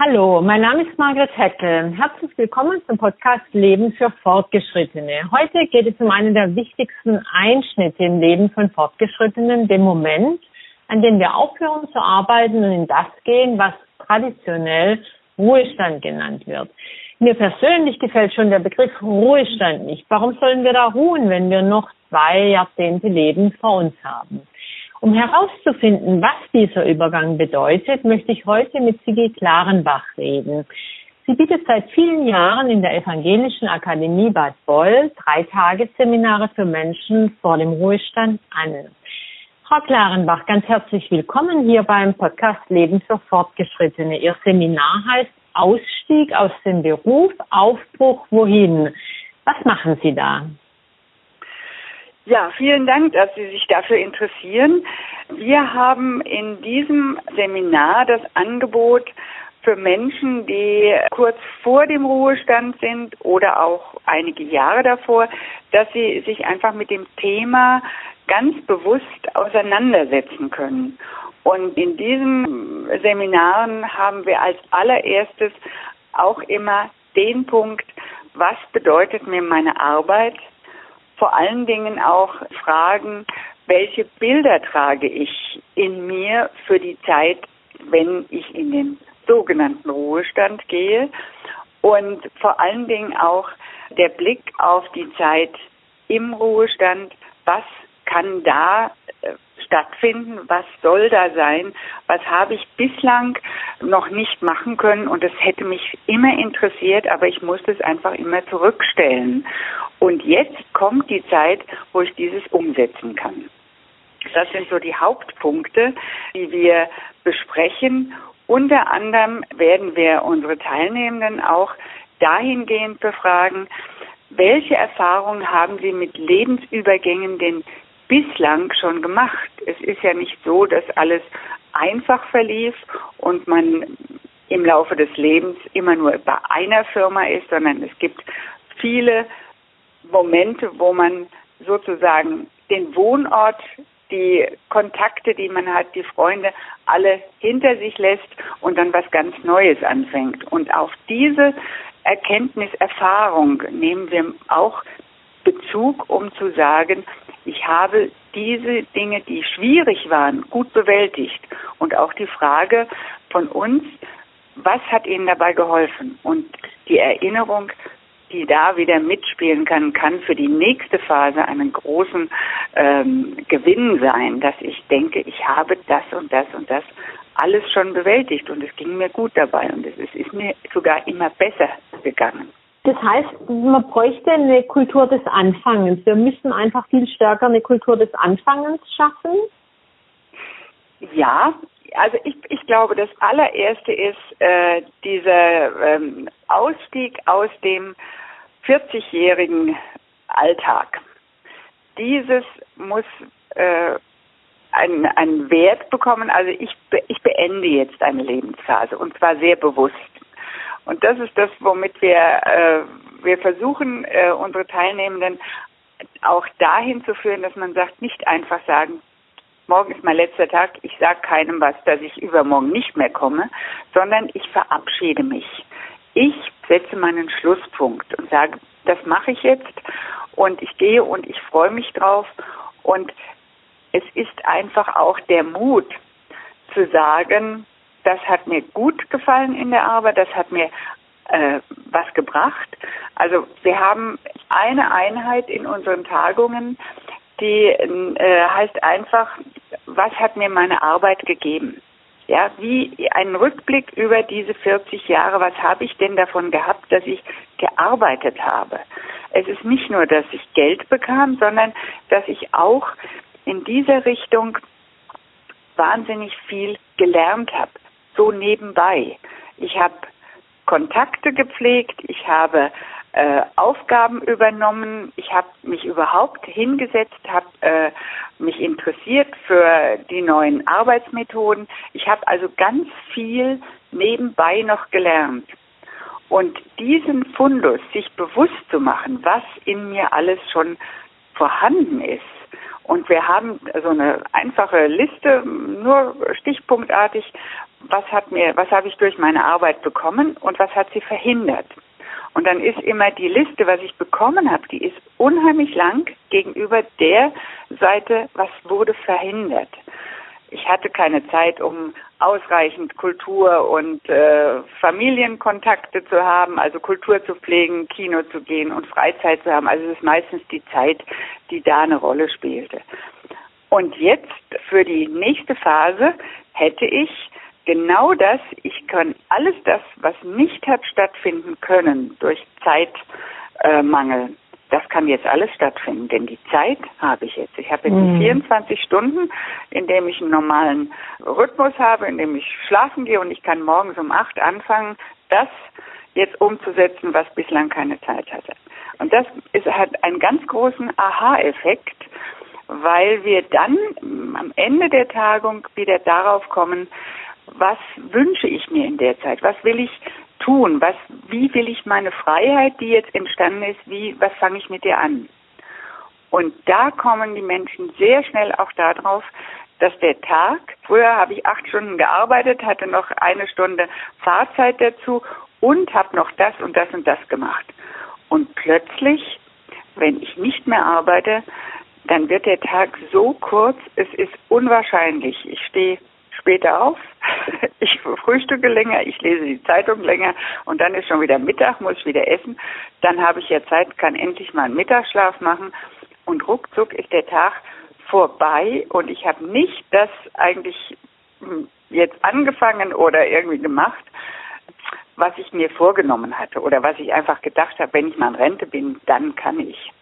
Hallo, mein Name ist Margret Hettel. Herzlich willkommen zum Podcast Leben für Fortgeschrittene. Heute geht es um einen der wichtigsten Einschnitte im Leben von Fortgeschrittenen, dem Moment, an dem wir aufhören zu arbeiten und in das gehen, was traditionell Ruhestand genannt wird. Mir persönlich gefällt schon der Begriff Ruhestand nicht. Warum sollen wir da ruhen, wenn wir noch zwei Jahrzehnte Leben vor uns haben? Um herauszufinden, was dieser Übergang bedeutet, möchte ich heute mit Sigi Klarenbach reden. Sie bietet seit vielen Jahren in der Evangelischen Akademie Bad Boll drei Tagesseminare für Menschen vor dem Ruhestand an. Frau Klarenbach, ganz herzlich willkommen hier beim Podcast Leben für Fortgeschrittene. Ihr Seminar heißt Ausstieg aus dem Beruf, Aufbruch wohin. Was machen Sie da? Ja, vielen Dank, dass Sie sich dafür interessieren. Wir haben in diesem Seminar das Angebot für Menschen, die kurz vor dem Ruhestand sind oder auch einige Jahre davor, dass sie sich einfach mit dem Thema ganz bewusst auseinandersetzen können. Und in diesen Seminaren haben wir als allererstes auch immer den Punkt, was bedeutet mir meine Arbeit, vor allen Dingen auch fragen, welche Bilder trage ich in mir für die Zeit, wenn ich in den sogenannten Ruhestand gehe? Und vor allen Dingen auch der Blick auf die Zeit im Ruhestand, was kann da äh, stattfinden, was soll da sein, was habe ich bislang noch nicht machen können? Und es hätte mich immer interessiert, aber ich musste es einfach immer zurückstellen. Und jetzt kommt die Zeit, wo ich dieses umsetzen kann. Das sind so die Hauptpunkte, die wir besprechen. Unter anderem werden wir unsere Teilnehmenden auch dahingehend befragen, welche Erfahrungen haben Sie mit Lebensübergängen denn bislang schon gemacht. Es ist ja nicht so, dass alles einfach verlief und man im Laufe des Lebens immer nur bei einer Firma ist, sondern es gibt viele Momente, wo man sozusagen den Wohnort, die Kontakte, die man hat, die Freunde, alle hinter sich lässt und dann was ganz Neues anfängt. Und auf diese Erkenntniserfahrung nehmen wir auch Bezug, um zu sagen, ich habe diese Dinge, die schwierig waren, gut bewältigt. Und auch die Frage von uns, was hat Ihnen dabei geholfen? Und die Erinnerung, die da wieder mitspielen kann, kann für die nächste Phase einen großen ähm, Gewinn sein, dass ich denke, ich habe das und das und das alles schon bewältigt und es ging mir gut dabei und es ist mir sogar immer besser gegangen. Das heißt, man bräuchte eine Kultur des Anfangens. Wir müssen einfach viel stärker eine Kultur des Anfangens schaffen. Ja, also ich, ich glaube, das allererste ist äh, dieser ähm, Ausstieg aus dem 40-jährigen Alltag. Dieses muss äh, einen, einen Wert bekommen. Also ich, ich beende jetzt eine Lebensphase und zwar sehr bewusst. Und das ist das, womit wir, äh, wir versuchen, äh, unsere Teilnehmenden auch dahin zu führen, dass man sagt, nicht einfach sagen, morgen ist mein letzter Tag, ich sage keinem was, dass ich übermorgen nicht mehr komme, sondern ich verabschiede mich. Ich setze meinen Schlusspunkt und sage, das mache ich jetzt und ich gehe und ich freue mich drauf und es ist einfach auch der Mut zu sagen, das hat mir gut gefallen in der Arbeit, das hat mir äh, was gebracht. Also wir haben eine Einheit in unseren Tagungen, die äh, heißt einfach, was hat mir meine Arbeit gegeben? Ja, wie ein Rückblick über diese 40 Jahre, was habe ich denn davon gehabt, dass ich gearbeitet habe? Es ist nicht nur, dass ich Geld bekam, sondern dass ich auch in dieser Richtung wahnsinnig viel gelernt habe so nebenbei. Ich habe Kontakte gepflegt, ich habe äh, Aufgaben übernommen, ich habe mich überhaupt hingesetzt, habe äh, mich interessiert für die neuen Arbeitsmethoden. Ich habe also ganz viel nebenbei noch gelernt. Und diesen Fundus, sich bewusst zu machen, was in mir alles schon vorhanden ist, und wir haben so eine einfache Liste, nur stichpunktartig, was hat mir, was habe ich durch meine Arbeit bekommen und was hat sie verhindert. Und dann ist immer die Liste, was ich bekommen habe, die ist unheimlich lang gegenüber der Seite, was wurde verhindert. Ich hatte keine Zeit, um ausreichend Kultur und äh, Familienkontakte zu haben, also Kultur zu pflegen, Kino zu gehen und Freizeit zu haben. Also es ist meistens die Zeit, die da eine Rolle spielte. Und jetzt für die nächste Phase hätte ich genau das, ich kann alles das, was nicht hat stattfinden können durch Zeitmangel, das kann jetzt alles stattfinden, denn die Zeit habe ich jetzt. Ich habe jetzt mhm. 24 Stunden, in dem ich einen normalen Rhythmus habe, in dem ich schlafen gehe und ich kann morgens um acht anfangen, das jetzt umzusetzen, was bislang keine Zeit hatte. Und das ist, hat einen ganz großen Aha-Effekt, weil wir dann am Ende der Tagung wieder darauf kommen, was wünsche ich mir in der Zeit? Was will ich tun? Was, wie will ich meine Freiheit, die jetzt entstanden ist, wie, was fange ich mit dir an? Und da kommen die Menschen sehr schnell auch darauf, dass der Tag, früher habe ich acht Stunden gearbeitet, hatte noch eine Stunde Fahrzeit dazu und habe noch das und das und das gemacht. Und plötzlich, wenn ich nicht mehr arbeite, dann wird der Tag so kurz, es ist unwahrscheinlich. Ich stehe später auf, ich frühstücke länger, ich lese die Zeitung länger und dann ist schon wieder Mittag, muss wieder essen. Dann habe ich ja Zeit, kann endlich mal einen Mittagsschlaf machen und ruckzuck ist der Tag vorbei und ich habe nicht das eigentlich hm, jetzt angefangen oder irgendwie gemacht, was ich mir vorgenommen hatte oder was ich einfach gedacht habe, wenn ich mal in Rente bin, dann kann ich.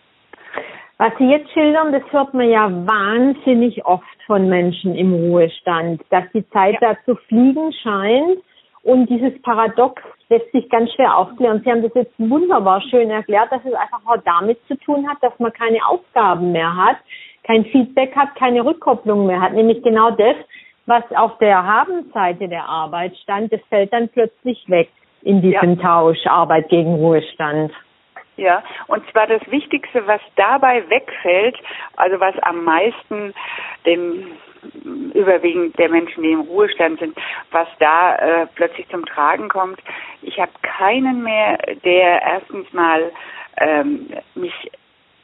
Was Sie jetzt schildern, das hört man ja wahnsinnig oft von Menschen im Ruhestand, dass die Zeit ja. da zu fliegen scheint und dieses Paradox lässt sich ganz schwer aufklären. Sie haben das jetzt wunderbar schön erklärt, dass es einfach auch damit zu tun hat, dass man keine Aufgaben mehr hat, kein Feedback hat, keine Rückkopplung mehr hat. Nämlich genau das, was auf der Habenseite der Arbeit stand, das fällt dann plötzlich weg in diesem ja. Tausch Arbeit gegen Ruhestand. Ja, und zwar das Wichtigste, was dabei wegfällt, also was am meisten dem überwiegend der Menschen, die im Ruhestand sind, was da äh, plötzlich zum Tragen kommt. Ich habe keinen mehr, der erstens mal ähm, mich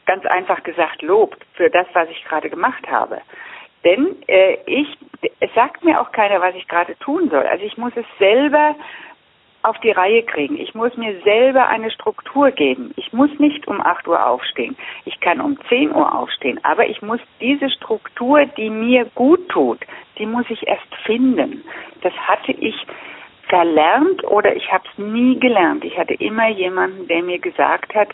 ganz einfach gesagt lobt für das, was ich gerade gemacht habe. Denn äh, ich, es sagt mir auch keiner, was ich gerade tun soll. Also ich muss es selber auf die Reihe kriegen. Ich muss mir selber eine Struktur geben. Ich muss nicht um 8 Uhr aufstehen. Ich kann um 10 Uhr aufstehen. Aber ich muss diese Struktur, die mir gut tut, die muss ich erst finden. Das hatte ich verlernt oder ich habe es nie gelernt. Ich hatte immer jemanden, der mir gesagt hat,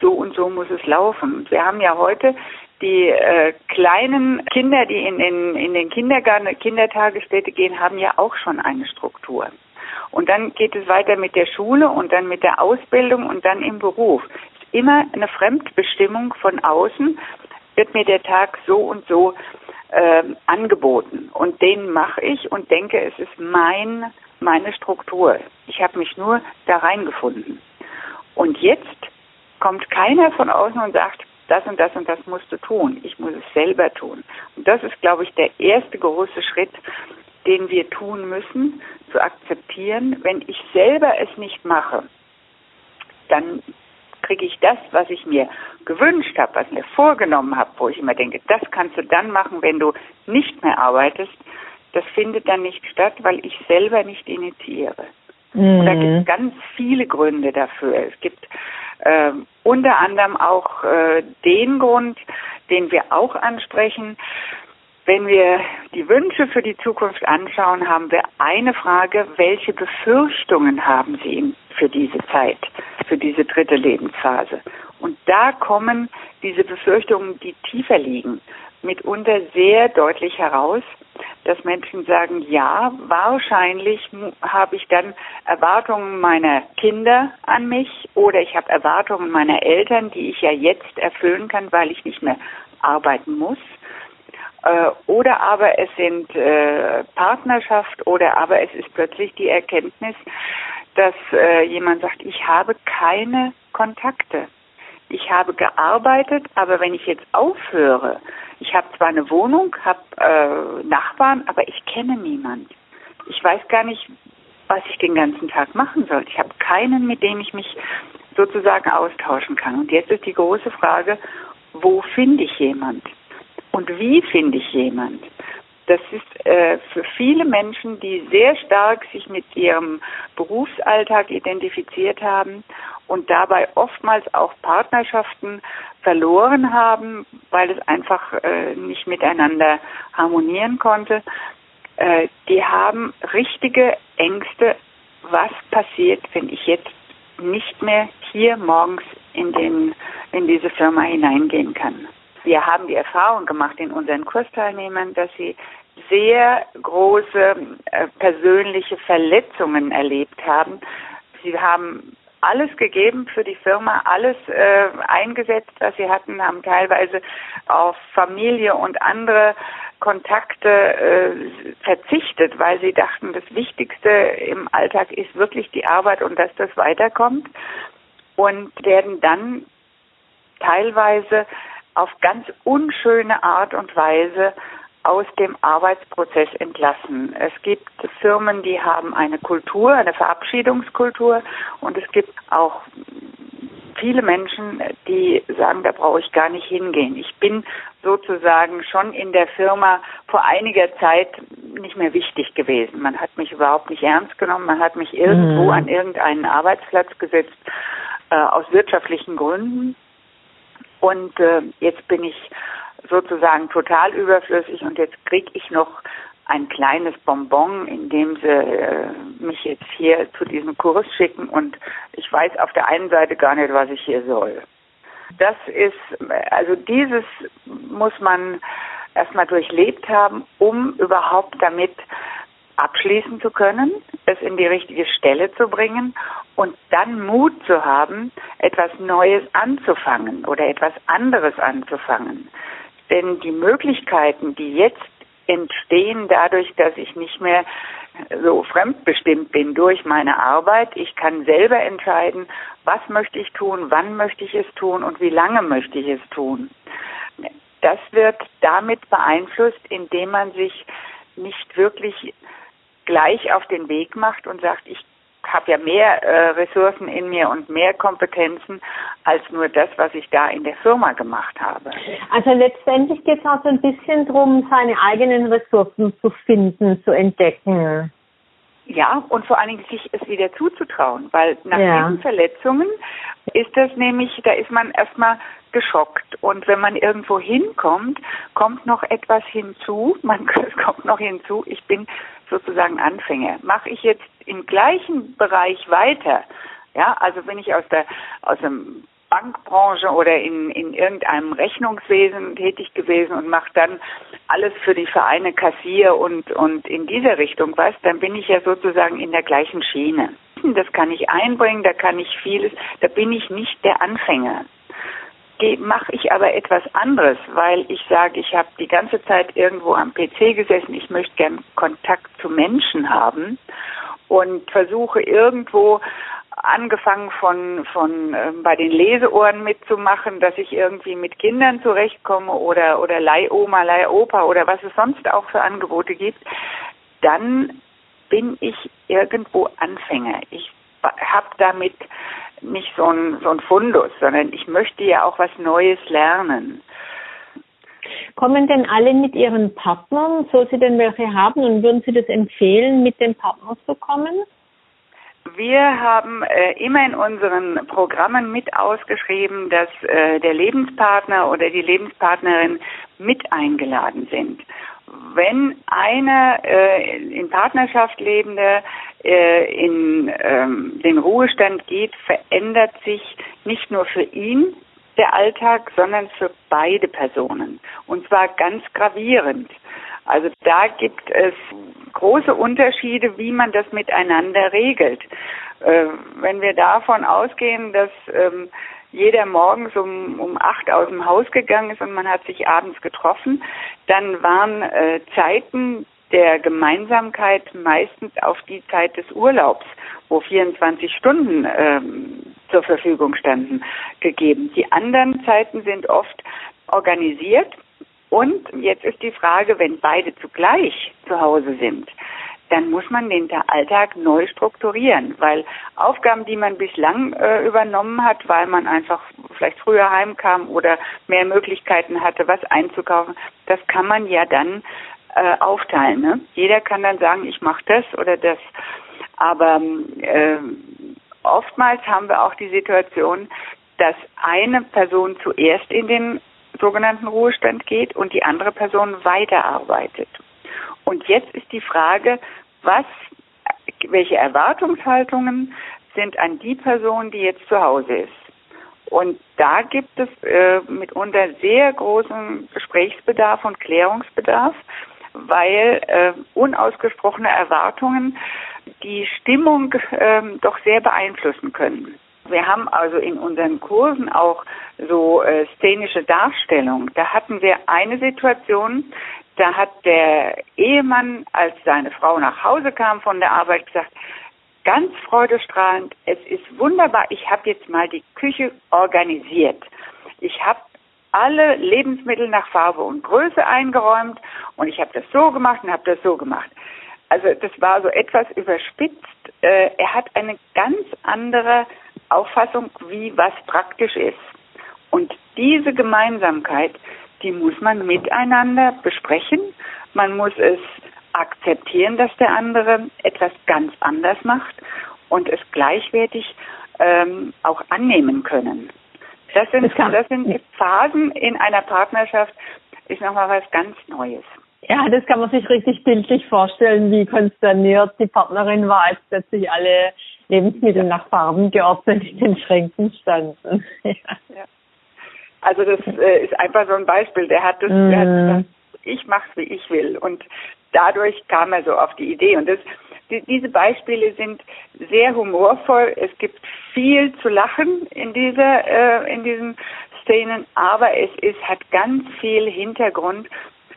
so und so muss es laufen. Wir haben ja heute die äh, kleinen Kinder, die in den, in den Kindergarten, Kindertagesstätte gehen, haben ja auch schon eine Struktur. Und dann geht es weiter mit der Schule und dann mit der Ausbildung und dann im Beruf. Ist immer eine Fremdbestimmung von außen, wird mir der Tag so und so äh, angeboten. Und den mache ich und denke, es ist mein, meine Struktur. Ich habe mich nur da reingefunden. Und jetzt kommt keiner von außen und sagt, das und das und das musst du tun. Ich muss es selber tun. Und das ist, glaube ich, der erste große Schritt, den wir tun müssen, zu akzeptieren, wenn ich selber es nicht mache, dann kriege ich das, was ich mir gewünscht habe, was mir vorgenommen habe, wo ich immer denke, das kannst du dann machen, wenn du nicht mehr arbeitest, das findet dann nicht statt, weil ich selber nicht initiiere. Mhm. Und da gibt es ganz viele Gründe dafür. Es gibt äh, unter anderem auch äh, den Grund, den wir auch ansprechen, wenn wir die Wünsche für die Zukunft anschauen, haben wir eine Frage, welche Befürchtungen haben Sie für diese Zeit, für diese dritte Lebensphase? Und da kommen diese Befürchtungen, die tiefer liegen, mitunter sehr deutlich heraus, dass Menschen sagen, ja, wahrscheinlich habe ich dann Erwartungen meiner Kinder an mich oder ich habe Erwartungen meiner Eltern, die ich ja jetzt erfüllen kann, weil ich nicht mehr arbeiten muss. Äh, oder aber es sind äh, Partnerschaft oder aber es ist plötzlich die Erkenntnis, dass äh, jemand sagt, ich habe keine Kontakte. Ich habe gearbeitet, aber wenn ich jetzt aufhöre, ich habe zwar eine Wohnung, habe äh, Nachbarn, aber ich kenne niemand. ich weiß gar nicht, was ich den ganzen Tag machen soll. Ich habe keinen, mit dem ich mich sozusagen austauschen kann. Und jetzt ist die große Frage, wo finde ich jemand? Und wie finde ich jemand? Das ist äh, für viele Menschen, die sehr stark sich mit ihrem Berufsalltag identifiziert haben und dabei oftmals auch Partnerschaften verloren haben, weil es einfach äh, nicht miteinander harmonieren konnte. Äh, die haben richtige Ängste, was passiert, wenn ich jetzt nicht mehr hier morgens in, den, in diese Firma hineingehen kann. Wir haben die Erfahrung gemacht in unseren Kursteilnehmern, dass sie sehr große äh, persönliche Verletzungen erlebt haben. Sie haben alles gegeben für die Firma, alles äh, eingesetzt, was sie hatten, haben teilweise auf Familie und andere Kontakte äh, verzichtet, weil sie dachten, das Wichtigste im Alltag ist wirklich die Arbeit und dass das weiterkommt und werden dann teilweise auf ganz unschöne Art und Weise aus dem Arbeitsprozess entlassen. Es gibt Firmen, die haben eine Kultur, eine Verabschiedungskultur und es gibt auch viele Menschen, die sagen, da brauche ich gar nicht hingehen. Ich bin sozusagen schon in der Firma vor einiger Zeit nicht mehr wichtig gewesen. Man hat mich überhaupt nicht ernst genommen. Man hat mich irgendwo mhm. an irgendeinen Arbeitsplatz gesetzt äh, aus wirtschaftlichen Gründen. Und äh, jetzt bin ich sozusagen total überflüssig und jetzt kriege ich noch ein kleines Bonbon, indem sie äh, mich jetzt hier zu diesem Kurs schicken und ich weiß auf der einen Seite gar nicht, was ich hier soll. Das ist, also dieses muss man erstmal durchlebt haben, um überhaupt damit abschließen zu können, es in die richtige Stelle zu bringen und dann Mut zu haben, etwas Neues anzufangen oder etwas anderes anzufangen. Denn die Möglichkeiten, die jetzt entstehen dadurch, dass ich nicht mehr so fremdbestimmt bin durch meine Arbeit. Ich kann selber entscheiden, was möchte ich tun, wann möchte ich es tun und wie lange möchte ich es tun. Das wird damit beeinflusst, indem man sich nicht wirklich gleich auf den Weg macht und sagt, ich habe ja mehr äh, Ressourcen in mir und mehr Kompetenzen als nur das, was ich da in der Firma gemacht habe. Also letztendlich geht es auch so ein bisschen darum, seine eigenen Ressourcen zu finden, zu entdecken. Ja, und vor allen Dingen sich es wieder zuzutrauen, weil nach ja. diesen Verletzungen ist das nämlich, da ist man erstmal geschockt. Und wenn man irgendwo hinkommt, kommt noch etwas hinzu, man, es kommt noch hinzu, ich bin sozusagen Anfänger. Mache ich jetzt im gleichen Bereich weiter, ja, also bin ich aus der, aus dem Bankbranche oder in, in irgendeinem Rechnungswesen tätig gewesen und mache dann alles für die Vereine Kassier und, und in dieser Richtung was, dann bin ich ja sozusagen in der gleichen Schiene. Das kann ich einbringen, da kann ich vieles, da bin ich nicht der Anfänger. Mache ich aber etwas anderes, weil ich sage, ich habe die ganze Zeit irgendwo am PC gesessen, ich möchte gern Kontakt zu Menschen haben und versuche irgendwo angefangen von, von äh, bei den Leseohren mitzumachen, dass ich irgendwie mit Kindern zurechtkomme oder, oder Leihoma, Leihopa oder was es sonst auch für Angebote gibt, dann bin ich irgendwo Anfänger. Ich habe damit nicht so ein, so ein Fundus, sondern ich möchte ja auch was Neues lernen. Kommen denn alle mit ihren Partnern, so Sie denn welche haben, und würden Sie das empfehlen, mit dem Partner zu kommen? Wir haben äh, immer in unseren Programmen mit ausgeschrieben, dass äh, der Lebenspartner oder die Lebenspartnerin mit eingeladen sind. Wenn eine äh, in Partnerschaft lebende äh, in ähm, den Ruhestand geht, verändert sich nicht nur für ihn der Alltag, sondern für beide Personen. Und zwar ganz gravierend. Also da gibt es große Unterschiede, wie man das miteinander regelt. Äh, wenn wir davon ausgehen, dass ähm, jeder morgens um, um acht aus dem Haus gegangen ist und man hat sich abends getroffen, dann waren äh, Zeiten der Gemeinsamkeit meistens auf die Zeit des Urlaubs, wo 24 Stunden ähm, zur Verfügung standen, gegeben. Die anderen Zeiten sind oft organisiert und jetzt ist die Frage, wenn beide zugleich zu Hause sind, dann muss man den Alltag neu strukturieren, weil Aufgaben, die man bislang äh, übernommen hat, weil man einfach vielleicht früher heimkam oder mehr Möglichkeiten hatte, was einzukaufen, das kann man ja dann äh, aufteilen. Ne? Jeder kann dann sagen, ich mache das oder das. Aber äh, oftmals haben wir auch die Situation, dass eine Person zuerst in den sogenannten Ruhestand geht und die andere Person weiterarbeitet. Und jetzt ist die Frage, was, welche Erwartungshaltungen sind an die Person, die jetzt zu Hause ist. Und da gibt es äh, mitunter sehr großen Gesprächsbedarf und Klärungsbedarf, weil äh, unausgesprochene Erwartungen die Stimmung äh, doch sehr beeinflussen können. Wir haben also in unseren Kursen auch so äh, szenische Darstellung. Da hatten wir eine Situation, da hat der Ehemann, als seine Frau nach Hause kam von der Arbeit, gesagt, ganz freudestrahlend, es ist wunderbar, ich habe jetzt mal die Küche organisiert. Ich habe alle Lebensmittel nach Farbe und Größe eingeräumt und ich habe das so gemacht und habe das so gemacht. Also das war so etwas überspitzt. Äh, er hat eine ganz andere Auffassung, wie was praktisch ist. Und diese Gemeinsamkeit, die muss man miteinander besprechen. Man muss es akzeptieren, dass der andere etwas ganz anders macht und es gleichwertig ähm, auch annehmen können. Das sind, das sind Phasen in einer Partnerschaft, ist nochmal was ganz Neues. Ja, das kann man sich richtig bildlich vorstellen, wie konsterniert die Partnerin war, als plötzlich alle Lebensmittel nach Farben geordnet in den Schränken standen. ja. ja. Also das äh, ist einfach so ein Beispiel. Der hat das, mm. der hat mhm. gesagt, ich mach's wie ich will. Und dadurch kam er so auf die Idee. Und das, die, diese Beispiele sind sehr humorvoll. Es gibt viel zu lachen in dieser, äh, in diesen Szenen, aber es ist, hat ganz viel Hintergrund.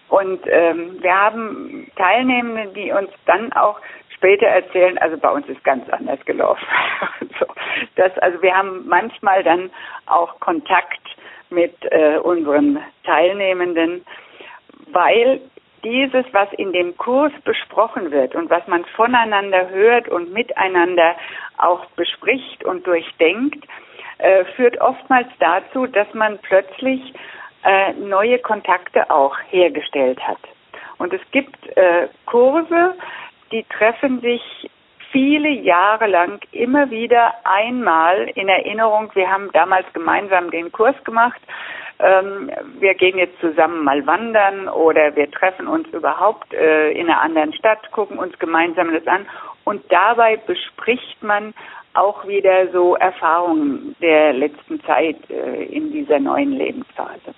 Und ähm, wir haben Teilnehmende, die uns dann auch später erzählen, also bei uns ist ganz anders gelaufen. so, das, also wir haben manchmal dann auch Kontakt mit äh, unseren Teilnehmenden, weil dieses, was in dem Kurs besprochen wird und was man voneinander hört und miteinander auch bespricht und durchdenkt, äh, führt oftmals dazu, dass man plötzlich äh, neue Kontakte auch hergestellt hat. Und es gibt äh, Kurse, die treffen sich viele Jahre lang immer wieder einmal in Erinnerung. Wir haben damals gemeinsam den Kurs gemacht. Ähm, wir gehen jetzt zusammen mal wandern oder wir treffen uns überhaupt äh, in einer anderen Stadt, gucken uns gemeinsam das an und dabei bespricht man auch wieder so Erfahrungen der letzten Zeit äh, in dieser neuen Lebensphase.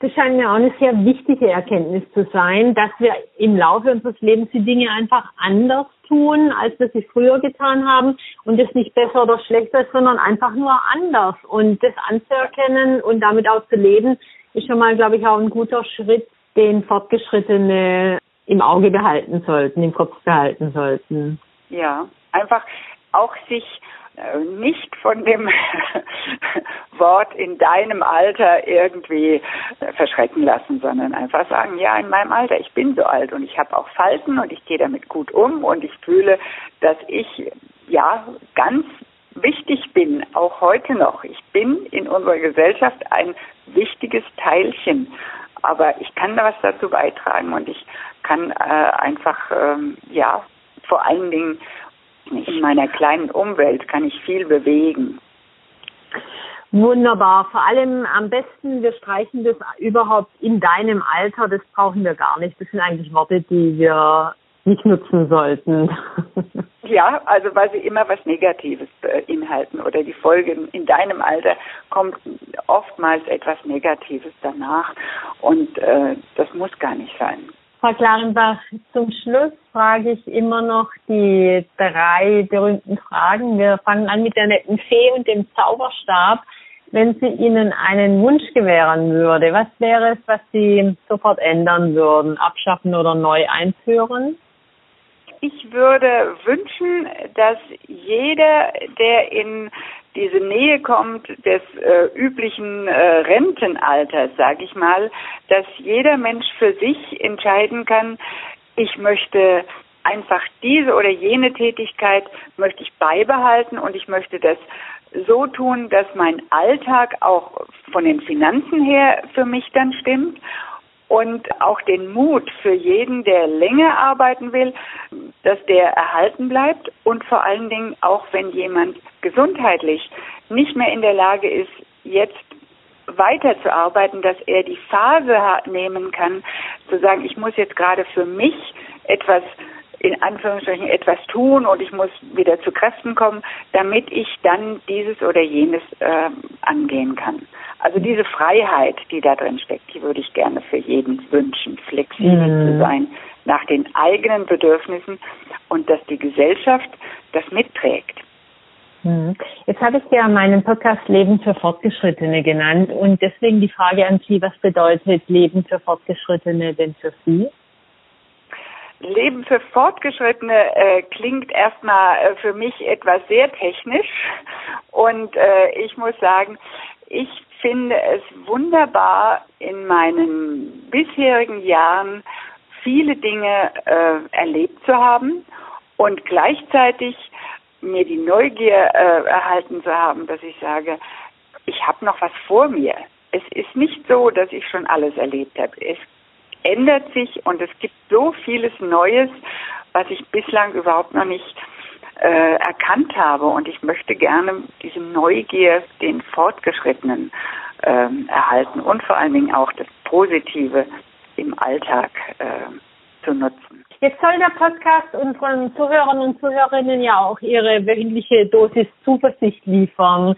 Das scheint mir auch eine sehr wichtige Erkenntnis zu sein, dass wir im Laufe unseres Lebens die Dinge einfach anders tun, als wir sie früher getan haben und das nicht besser oder schlechter ist, sondern einfach nur anders. Und das anzuerkennen und damit auch zu leben, ist schon mal, glaube ich, auch ein guter Schritt, den Fortgeschrittene im Auge behalten sollten, im Kopf behalten sollten. Ja, einfach auch sich nicht von dem Wort in deinem Alter irgendwie äh, verschrecken lassen, sondern einfach sagen, ja, in meinem Alter, ich bin so alt und ich habe auch Falten und ich gehe damit gut um und ich fühle, dass ich ja ganz wichtig bin, auch heute noch. Ich bin in unserer Gesellschaft ein wichtiges Teilchen, aber ich kann da was dazu beitragen und ich kann äh, einfach ähm, ja vor allen Dingen in meiner kleinen Umwelt kann ich viel bewegen. Wunderbar. Vor allem am besten, wir streichen das überhaupt in deinem Alter. Das brauchen wir gar nicht. Das sind eigentlich Worte, die wir nicht nutzen sollten. Ja, also weil sie immer was Negatives beinhalten oder die Folge in deinem Alter kommt oftmals etwas Negatives danach und äh, das muss gar nicht sein. Frau Klarenbach, zum Schluss frage ich immer noch die drei berühmten Fragen. Wir fangen an mit der netten Fee und dem Zauberstab. Wenn sie Ihnen einen Wunsch gewähren würde, was wäre es, was Sie sofort ändern würden? Abschaffen oder neu einführen? Ich würde wünschen, dass jeder, der in diese Nähe kommt des äh, üblichen äh, Rentenalters, sage ich mal, dass jeder Mensch für sich entscheiden kann, ich möchte einfach diese oder jene Tätigkeit möchte ich beibehalten und ich möchte das so tun, dass mein Alltag auch von den Finanzen her für mich dann stimmt und auch den Mut für jeden, der länger arbeiten will, dass der erhalten bleibt. Und vor allen Dingen auch, wenn jemand gesundheitlich nicht mehr in der Lage ist, jetzt weiterzuarbeiten, dass er die Phase nehmen kann, zu sagen, ich muss jetzt gerade für mich etwas in Anführungsstrichen etwas tun und ich muss wieder zu Kräften kommen, damit ich dann dieses oder jenes äh, angehen kann. Also diese Freiheit, die da drin steckt, die würde ich gerne für jeden wünschen, flexibel mhm. zu sein nach den eigenen Bedürfnissen und dass die Gesellschaft das mitträgt. Mhm. Jetzt habe ich ja meinen Podcast Leben für Fortgeschrittene genannt und deswegen die Frage an Sie, was bedeutet Leben für Fortgeschrittene denn für Sie? Leben für Fortgeschrittene äh, klingt erstmal äh, für mich etwas sehr technisch und äh, ich muss sagen, ich finde es wunderbar in meinen bisherigen Jahren viele Dinge äh, erlebt zu haben und gleichzeitig mir die Neugier äh, erhalten zu haben, dass ich sage, ich habe noch was vor mir. Es ist nicht so, dass ich schon alles erlebt habe. Es ändert sich und es gibt so vieles Neues, was ich bislang überhaupt noch nicht äh, erkannt habe. Und ich möchte gerne diese Neugier den Fortgeschrittenen äh, erhalten und vor allen Dingen auch das Positive im Alltag äh, zu nutzen. Jetzt soll der Podcast unseren Zuhörern und Zuhörerinnen ja auch ihre wöchentliche Dosis Zuversicht liefern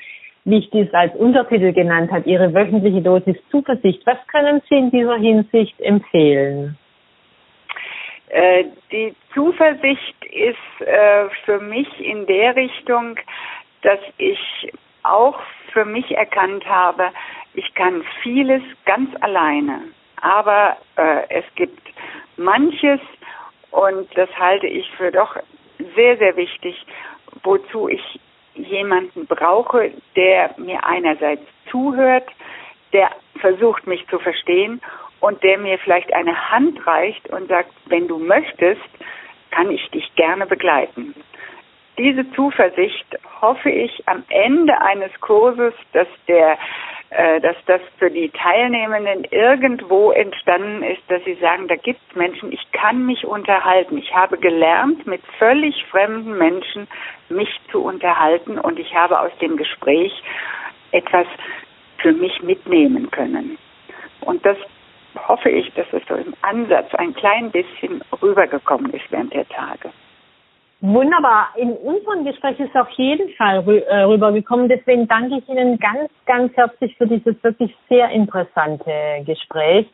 wie ich dies als Untertitel genannt habe, Ihre wöchentliche Dosis Zuversicht. Was können Sie in dieser Hinsicht empfehlen? Äh, die Zuversicht ist äh, für mich in der Richtung, dass ich auch für mich erkannt habe, ich kann vieles ganz alleine, aber äh, es gibt manches und das halte ich für doch sehr, sehr wichtig, wozu ich jemanden brauche, der mir einerseits zuhört, der versucht, mich zu verstehen und der mir vielleicht eine Hand reicht und sagt, wenn du möchtest, kann ich dich gerne begleiten. Diese Zuversicht hoffe ich am Ende eines Kurses, dass der dass das für die Teilnehmenden irgendwo entstanden ist, dass sie sagen, da gibt es Menschen, ich kann mich unterhalten. Ich habe gelernt, mit völlig fremden Menschen mich zu unterhalten und ich habe aus dem Gespräch etwas für mich mitnehmen können. Und das hoffe ich, dass es so im Ansatz ein klein bisschen rübergekommen ist während der Tage. Wunderbar. In unserem Gespräch ist auf jeden Fall äh, rübergekommen. Deswegen danke ich Ihnen ganz, ganz herzlich für dieses wirklich sehr interessante Gespräch.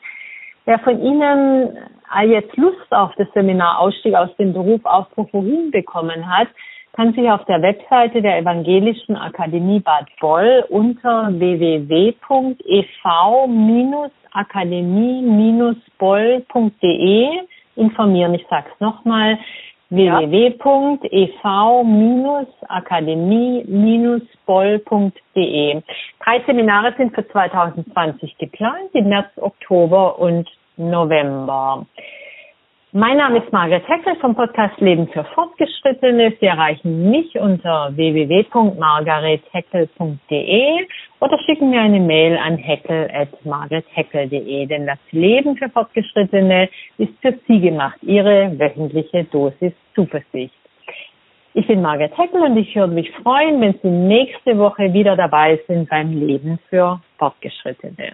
Wer von Ihnen äh, jetzt Lust auf das Seminar Ausstieg aus dem Beruf Aufbruch wohin bekommen hat, kann sich auf der Webseite der Evangelischen Akademie Bad Boll unter www.ev-akademie-boll.de informieren. Ich sage es nochmal www.ev-akademie-boll.de. Drei Seminare sind für 2020 geplant, im März, Oktober und November. Mein Name ist Margaret Heckel vom Podcast Leben für Fortgeschrittene. Sie erreichen mich unter www.margaretheckel.de oder schicken mir eine Mail an heckel.margaretheckel.de, denn das Leben für Fortgeschrittene ist für Sie gemacht, Ihre wöchentliche Dosis Zuversicht. Ich bin Margaret Heckel und ich würde mich freuen, wenn Sie nächste Woche wieder dabei sind beim Leben für Fortgeschrittene.